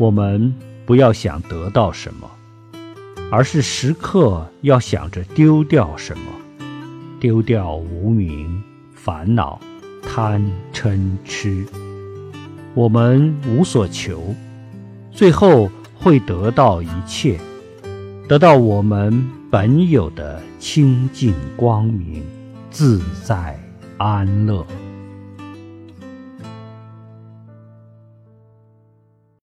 我们不要想得到什么而是时刻要想着丢掉什么丢掉无名烦恼贪嗔痴。我们无所求最后会得到一切得到我们本有的清净光明自在安乐。